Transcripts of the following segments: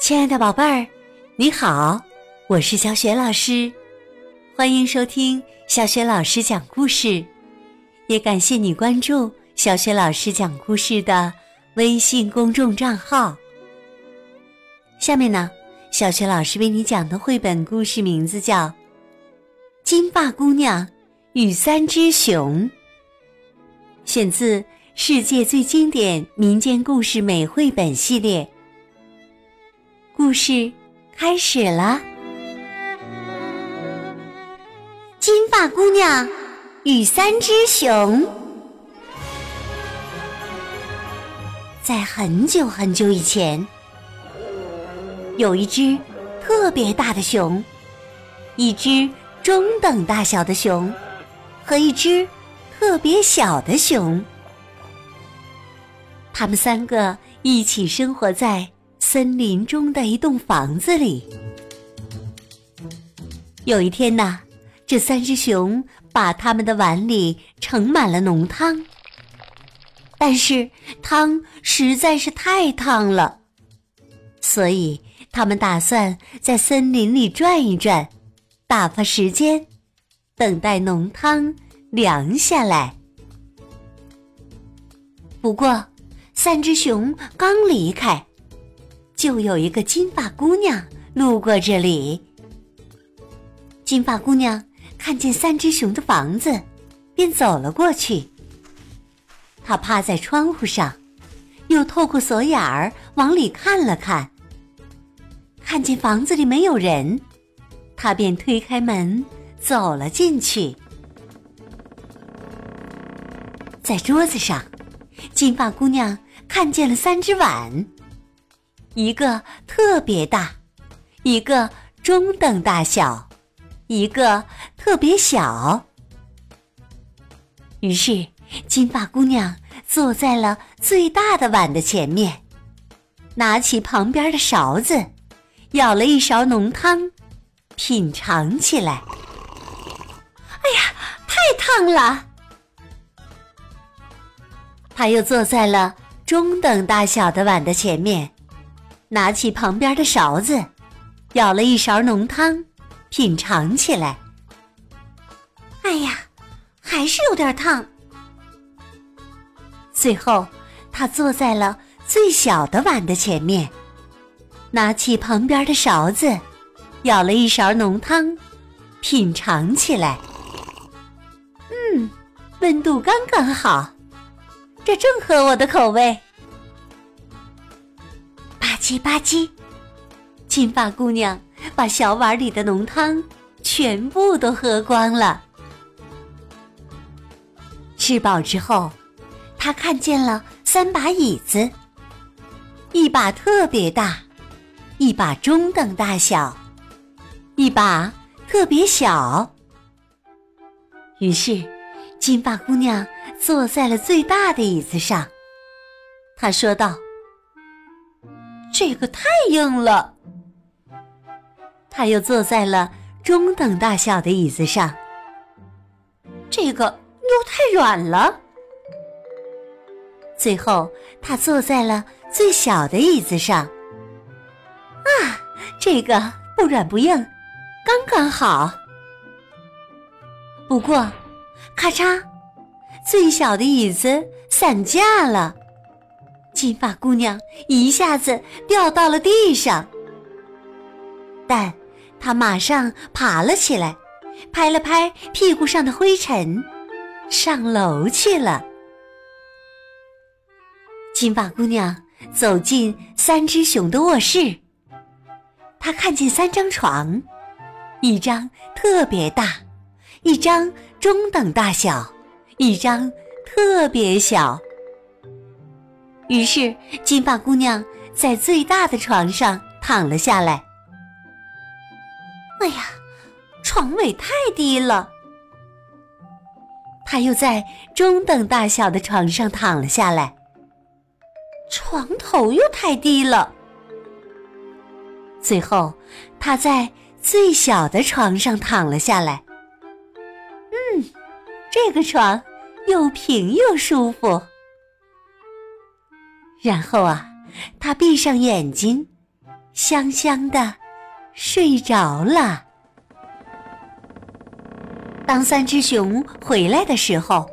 亲爱的宝贝儿，你好，我是小雪老师，欢迎收听小雪老师讲故事，也感谢你关注小雪老师讲故事的微信公众账号。下面呢，小雪老师为你讲的绘本故事名字叫《金发姑娘与三只熊》，选自《世界最经典民间故事美绘本》系列。故事开始了。金发姑娘与三只熊，在很久很久以前，有一只特别大的熊，一只中等大小的熊，和一只特别小的熊。他们三个一起生活在。森林中的一栋房子里，有一天呐，这三只熊把他们的碗里盛满了浓汤，但是汤实在是太烫了，所以他们打算在森林里转一转，打发时间，等待浓汤凉下来。不过，三只熊刚离开。就有一个金发姑娘路过这里。金发姑娘看见三只熊的房子，便走了过去。她趴在窗户上，又透过锁眼儿往里看了看。看见房子里没有人，她便推开门走了进去。在桌子上，金发姑娘看见了三只碗。一个特别大，一个中等大小，一个特别小。于是，金发姑娘坐在了最大的碗的前面，拿起旁边的勺子，舀了一勺浓汤，品尝起来。哎呀，太烫了！她又坐在了中等大小的碗的前面。拿起旁边的勺子，舀了一勺浓汤，品尝起来。哎呀，还是有点烫。最后，他坐在了最小的碗的前面，拿起旁边的勺子，舀了一勺浓汤，品尝起来。嗯，温度刚刚好，这正合我的口味。叽吧唧，金发姑娘把小碗里的浓汤全部都喝光了。吃饱之后，她看见了三把椅子，一把特别大，一把中等大小，一把特别小。于是，金发姑娘坐在了最大的椅子上。她说道。这个太硬了，他又坐在了中等大小的椅子上。这个又太软了。最后，他坐在了最小的椅子上。啊，这个不软不硬，刚刚好。不过，咔嚓，最小的椅子散架了。金发姑娘一下子掉到了地上，但她马上爬了起来，拍了拍屁股上的灰尘，上楼去了。金发姑娘走进三只熊的卧室，她看见三张床，一张特别大，一张中等大小，一张特别小。于是，金发姑娘在最大的床上躺了下来。哎呀，床尾太低了。她又在中等大小的床上躺了下来。床头又太低了。最后，她在最小的床上躺了下来。嗯，这个床又平又舒服。然后啊，他闭上眼睛，香香的睡着了。当三只熊回来的时候，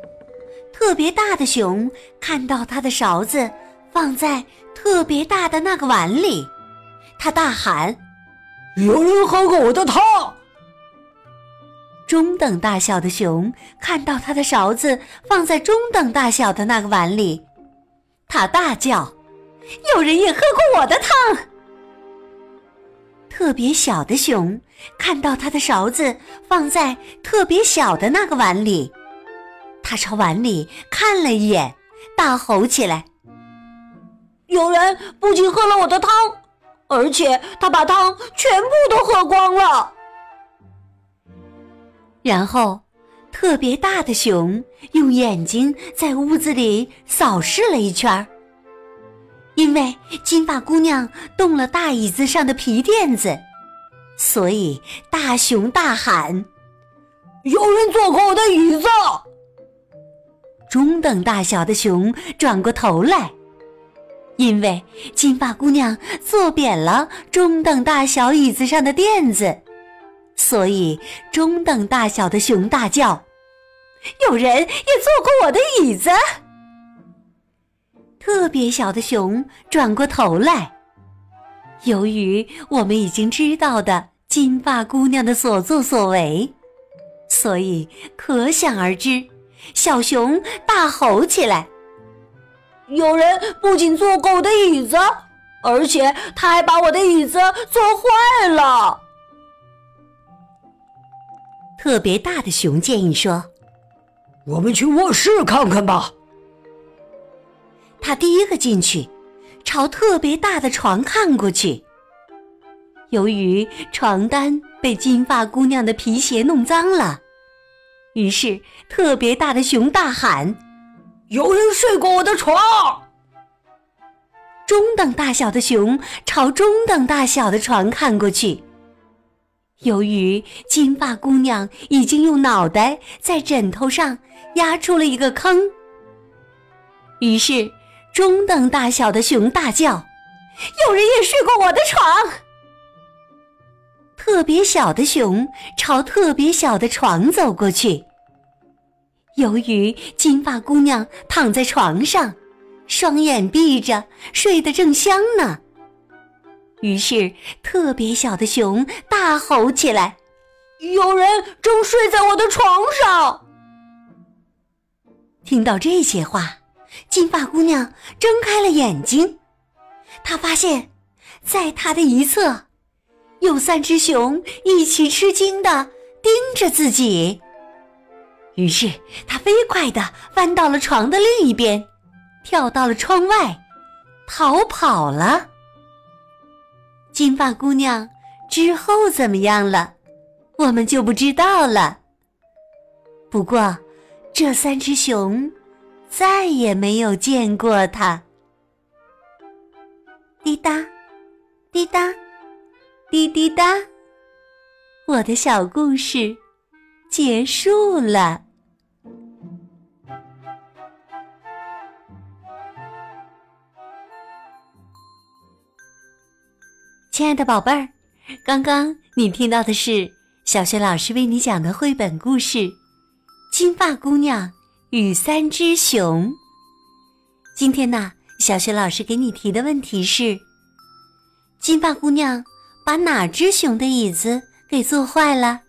特别大的熊看到他的勺子放在特别大的那个碗里，他大喊：“有人喝过我的汤！”中等大小的熊看到他的勺子放在中等大小的那个碗里，他大叫：“有人也喝过我的汤！”特别小的熊看到他的勺子放在特别小的那个碗里，他朝碗里看了一眼，大吼起来：“有人不仅喝了我的汤，而且他把汤全部都喝光了！”然后，特别大的熊用眼睛在屋子里扫视了一圈儿。因为金发姑娘动了大椅子上的皮垫子，所以大熊大喊：“有人坐过我的椅子！”中等大小的熊转过头来，因为金发姑娘坐扁了中等大小椅子上的垫子，所以中等大小的熊大叫：“有人也坐过我的椅子！”特别小的熊转过头来，由于我们已经知道的金发姑娘的所作所为，所以可想而知，小熊大吼起来：“有人不仅坐过我的椅子，而且他还把我的椅子坐坏了！”特别大的熊建议说：“我们去卧室看看吧。”他第一个进去，朝特别大的床看过去。由于床单被金发姑娘的皮鞋弄脏了，于是特别大的熊大喊：“有人睡过我的床！”中等大小的熊朝中等大小的床看过去。由于金发姑娘已经用脑袋在枕头上压出了一个坑，于是。中等大小的熊大叫：“有人也睡过我的床！”特别小的熊朝特别小的床走过去。由于金发姑娘躺在床上，双眼闭着，睡得正香呢，于是特别小的熊大吼起来：“有人正睡在我的床上！”听到这些话。金发姑娘睁开了眼睛，她发现，在她的一侧，有三只熊一起吃惊的盯着自己。于是，她飞快的翻到了床的另一边，跳到了窗外，逃跑了。金发姑娘之后怎么样了，我们就不知道了。不过，这三只熊。再也没有见过他。滴答，滴答，滴滴答。我的小故事结束了。亲爱的宝贝儿，刚刚你听到的是小学老师为你讲的绘本故事《金发姑娘》。与三只熊。今天呢，小雪老师给你提的问题是：金发姑娘把哪只熊的椅子给坐坏了？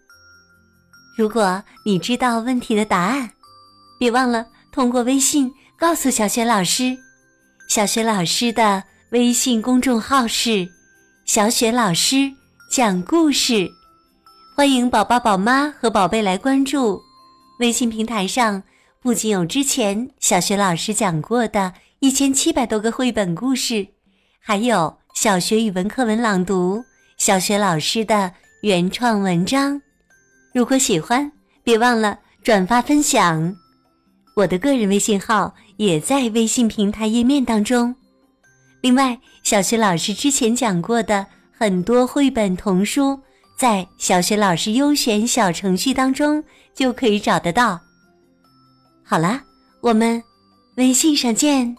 如果你知道问题的答案，别忘了通过微信告诉小雪老师。小雪老师的微信公众号是“小雪老师讲故事”，欢迎宝宝、宝妈和宝贝来关注。微信平台上。不仅有之前小学老师讲过的一千七百多个绘本故事，还有小学语文课文朗读、小学老师的原创文章。如果喜欢，别忘了转发分享。我的个人微信号也在微信平台页面当中。另外，小学老师之前讲过的很多绘本童书，在小学老师优选小程序当中就可以找得到。好啦，我们微信上见。